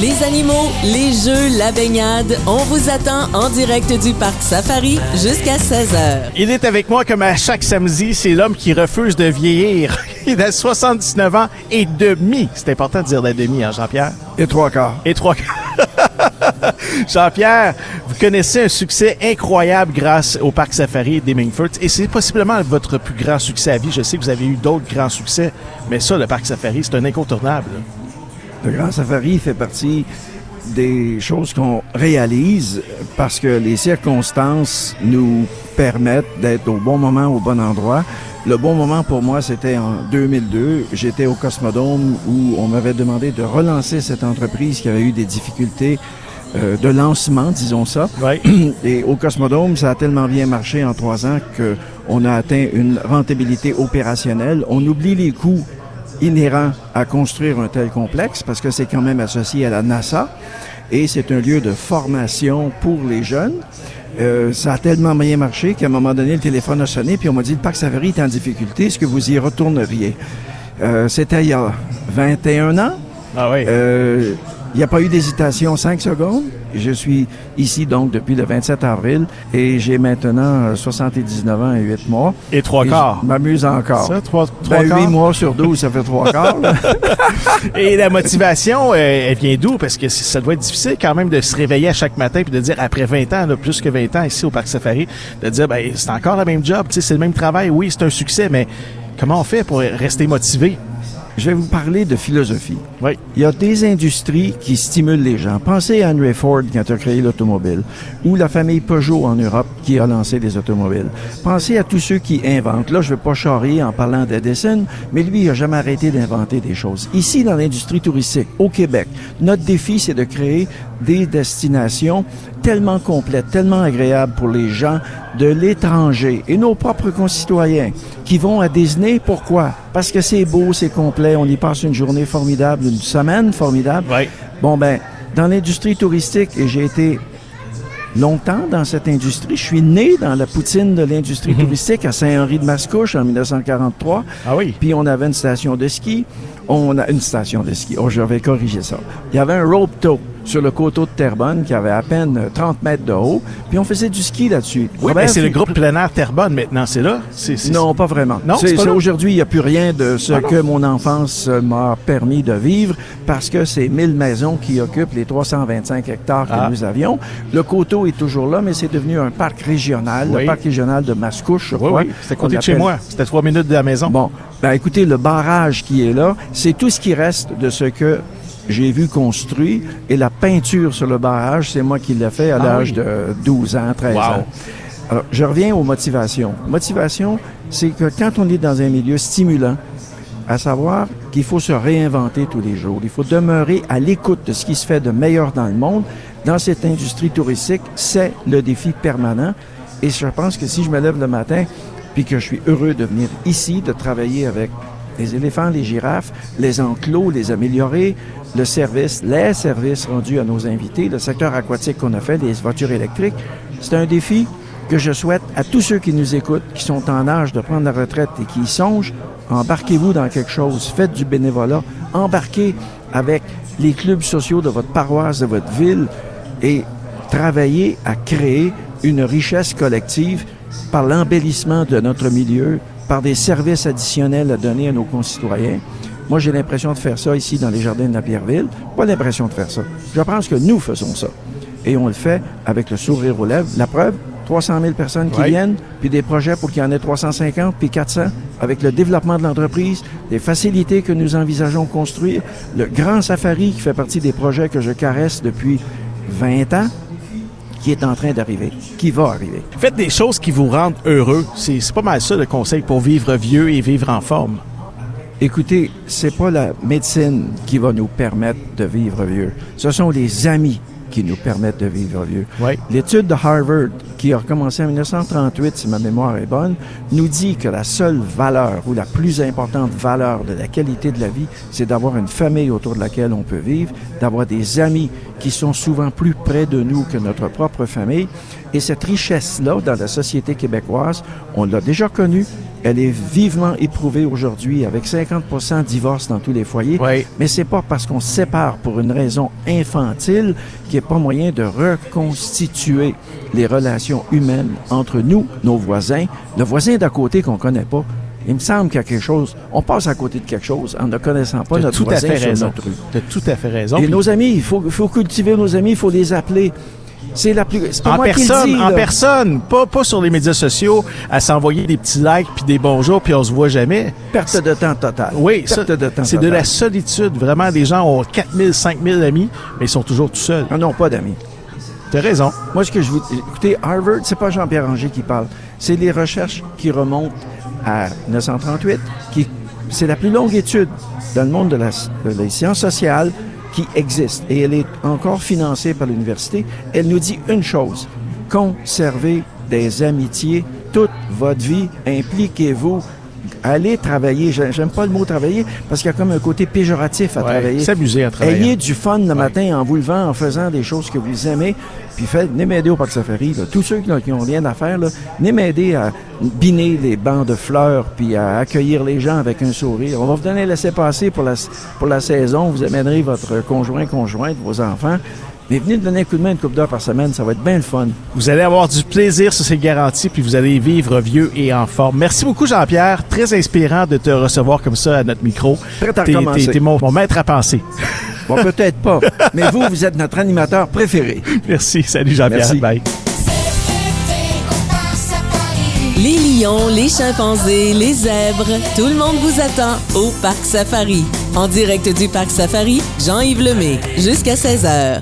Les animaux, les jeux, la baignade, on vous attend en direct du Parc Safari jusqu'à 16h. Il est avec moi comme à chaque samedi, c'est l'homme qui refuse de vieillir. Il a 79 ans et demi. C'est important de dire la demi, hein, Jean-Pierre? Et trois quarts. Et trois quarts. Jean-Pierre, vous connaissez un succès incroyable grâce au Parc Safari d'Hemingford et c'est possiblement votre plus grand succès à vie. Je sais que vous avez eu d'autres grands succès, mais ça, le Parc Safari, c'est un incontournable. Le Grand Safari fait partie des choses qu'on réalise parce que les circonstances nous permettent d'être au bon moment, au bon endroit. Le bon moment pour moi, c'était en 2002. J'étais au Cosmodome où on m'avait demandé de relancer cette entreprise qui avait eu des difficultés euh, de lancement, disons ça. Et au Cosmodome, ça a tellement bien marché en trois ans qu'on a atteint une rentabilité opérationnelle. On oublie les coûts inhérent à construire un tel complexe parce que c'est quand même associé à la NASA et c'est un lieu de formation pour les jeunes. Euh, ça a tellement bien marché qu'à un moment donné, le téléphone a sonné puis on m'a dit le parc Savary est en difficulté, est-ce que vous y retourneriez? Euh, C'était il y a 21 ans. Ah oui. Euh, il n'y a pas eu d'hésitation 5 secondes. Je suis ici donc depuis le 27 avril et j'ai maintenant 79 ans et 8 mois. Et trois quarts. Je m'amuse encore. Ça, trois, trois Ben, quarts? 8 mois sur 12, ça fait 3 quarts. là. Et la motivation, euh, elle vient d'où? Parce que ça doit être difficile quand même de se réveiller à chaque matin puis de dire, après 20 ans, là, plus que 20 ans ici au Parc Safari, de dire, ben, c'est encore le même job, c'est le même travail. Oui, c'est un succès, mais comment on fait pour rester motivé? Je vais vous parler de philosophie. Oui. Il y a des industries qui stimulent les gens. Pensez à Henry Ford quand a créé l'automobile, ou la famille Peugeot en Europe qui a lancé des automobiles. Pensez à tous ceux qui inventent. Là, je ne vais pas charrier en parlant d'Edison, mais lui, il n'a jamais arrêté d'inventer des choses. Ici, dans l'industrie touristique, au Québec, notre défi, c'est de créer des destinations tellement complètes, tellement agréables pour les gens de l'étranger et nos propres concitoyens qui vont à Disney. Pourquoi? Parce que c'est beau, c'est complet, on y passe une journée formidable, une semaine formidable. Oui. Bon, ben, dans l'industrie touristique, et j'ai été longtemps dans cette industrie, je suis né dans la poutine de l'industrie touristique à Saint-Henri-de-Mascouche en 1943. Ah oui. Puis on avait une station de ski. On a une station de ski. Oh, je vais corriger ça. Il y avait un rope tow sur le coteau de Terrebonne qui avait à peine 30 mètres de haut. Puis on faisait du ski là-dessus. Oui, Robert, mais c'est le groupe plein air Terrebonne maintenant, c'est là? Non, pas vraiment. Non, aujourd'hui, il n'y a plus rien de ce Ah que mon enfance m'a permis de vivre parce que c'est 1000 maisons qui occupent les 325 hectares que Ah. nous avions. Le coteau est toujours là, mais c'est devenu un parc régional, Oui. le parc régional de Mascouche, je Oui, crois. oui, c'était côté de chez moi. C'était trois minutes de la maison. Bon, ben écoutez, le barrage qui est là, c'est tout ce qui reste de ce que j'ai vu construit. Et la peinture sur le barrage, c'est moi qui l'ai fait à Ah l'âge oui. de 12 ans, 13 Wow. ans. Alors, je reviens aux motivations. Motivation, c'est que quand on est dans un milieu stimulant, à savoir qu'il faut se réinventer tous les jours. Il faut demeurer à l'écoute de ce qui se fait de meilleur dans le monde. Dans cette industrie touristique, c'est le défi permanent. Et je pense que si je me lève le matin, puis que je suis heureux de venir ici, de travailler avec les éléphants, les girafes, les enclos, les améliorer, le service, les services rendus à nos invités, le secteur aquatique qu'on a fait, les voitures électriques, c'est un défi que je souhaite à tous ceux qui nous écoutent, qui sont en âge de prendre la retraite et qui y songent, embarquez-vous dans quelque chose, faites du bénévolat, embarquez avec les clubs sociaux de votre paroisse, de votre ville et travaillez à créer une richesse collective par l'embellissement de notre milieu, par des services additionnels à donner à nos concitoyens. Moi, j'ai l'impression de faire ça ici dans les jardins de la Pierreville. Pas l'impression de faire ça. Je pense que nous faisons ça. Et on le fait avec le sourire aux lèvres. La preuve, 300 000 personnes qui Ouais. viennent, puis des projets pour qu'il y en ait 350, puis 400, avec le développement de l'entreprise, les facilités que nous envisageons construire, le grand safari qui fait partie des projets que je caresse depuis 20 ans, qui est en train d'arriver, qui va arriver. Faites des choses qui vous rendent heureux. C'est, pas mal ça le conseil pour vivre vieux et vivre en forme. Écoutez, c'est pas la médecine qui va nous permettre de vivre vieux. Ce sont les amis qui nous permettent de vivre vieux. Oui. L'étude de Harvard, qui a recommencé en 1938, si ma mémoire est bonne, nous dit que la seule valeur ou la plus importante valeur de la qualité de la vie, c'est d'avoir une famille autour de laquelle on peut vivre, d'avoir des amis qui sont souvent plus près de nous que notre propre famille. Et cette richesse-là, dans la société québécoise, on l'a déjà connue elle est vivement éprouvée aujourd'hui avec 50% de divorces dans tous les foyers. Oui. Mais c'est pas parce qu'on se sépare pour une raison infantile qu'il n'y a pas moyen de reconstituer les relations humaines entre nous, nos voisins, le voisin d'à côté qu'on connaît pas. Il me semble qu'il y a quelque chose. On passe à côté de quelque chose en ne connaissant pas notre tout à voisin fait sur raison. notre rue. T'as tout à fait raison. Et Puis nos amis, il faut, il faut cultiver nos amis, il faut les appeler. C'est la plus. C'est pas en moi qui le personne, dis, en là. personne, pas pas sur les médias sociaux, à s'envoyer des petits likes puis des bonjours puis on se voit jamais. Perte de temps totale. Oui, ça, Perte de temps c'est de la solitude. Vraiment, les gens ont 4000, 5000 amis, mais ils sont toujours tout seuls. Ah non, pas d'amis. T'as raison. Moi, ce que je vous. Écoutez, Harvard, c'est pas Jean-Pierre Ranger qui parle. C'est les recherches qui remontent à 1938, qui. C'est la plus longue étude dans le monde de la, de les sciences sociales qui existe. Et elle est encore financée par l'université. Elle nous dit une chose. Conservez des amitiés toute votre vie. Impliquez-vous. Allez travailler. J'ai- J'aime pas le mot travailler parce qu'il y a comme un côté péjoratif à Ouais, travailler. S'amuser en travaillant. Ayez du fun le matin en vous levant, en faisant des choses que vous aimez. Puis faites, venez m'aider au Parc Safari. là. Tous ceux qui n'ont- qui ont rien à faire, là, venez m'aider à biner les bancs de fleurs puis à accueillir les gens avec un sourire. On va vous donner un laisser-passer pour la, pour la saison. Vous amènerez votre conjoint, conjointe, vos enfants. Mais venez nous donner un coup de main une couple d'heures par semaine. Ça va être bien le fun. Vous allez avoir du plaisir, ça c'est garanti, puis vous allez vivre vieux et en forme. Merci beaucoup Jean-Pierre, très inspirant de te recevoir comme ça à notre micro. Prêt à T'es- recommencer. T'es t'es mon, mon maître à penser. Bon, peut-être pas. Mais vous, vous êtes notre animateur préféré. Merci, salut Jean-Pierre. Merci. Bye. Les lions, les chimpanzés, les zèbres, tout le monde vous attend au Parc Safari. En direct du Parc Safari, Jean-Yves Lemay, jusqu'à 16h.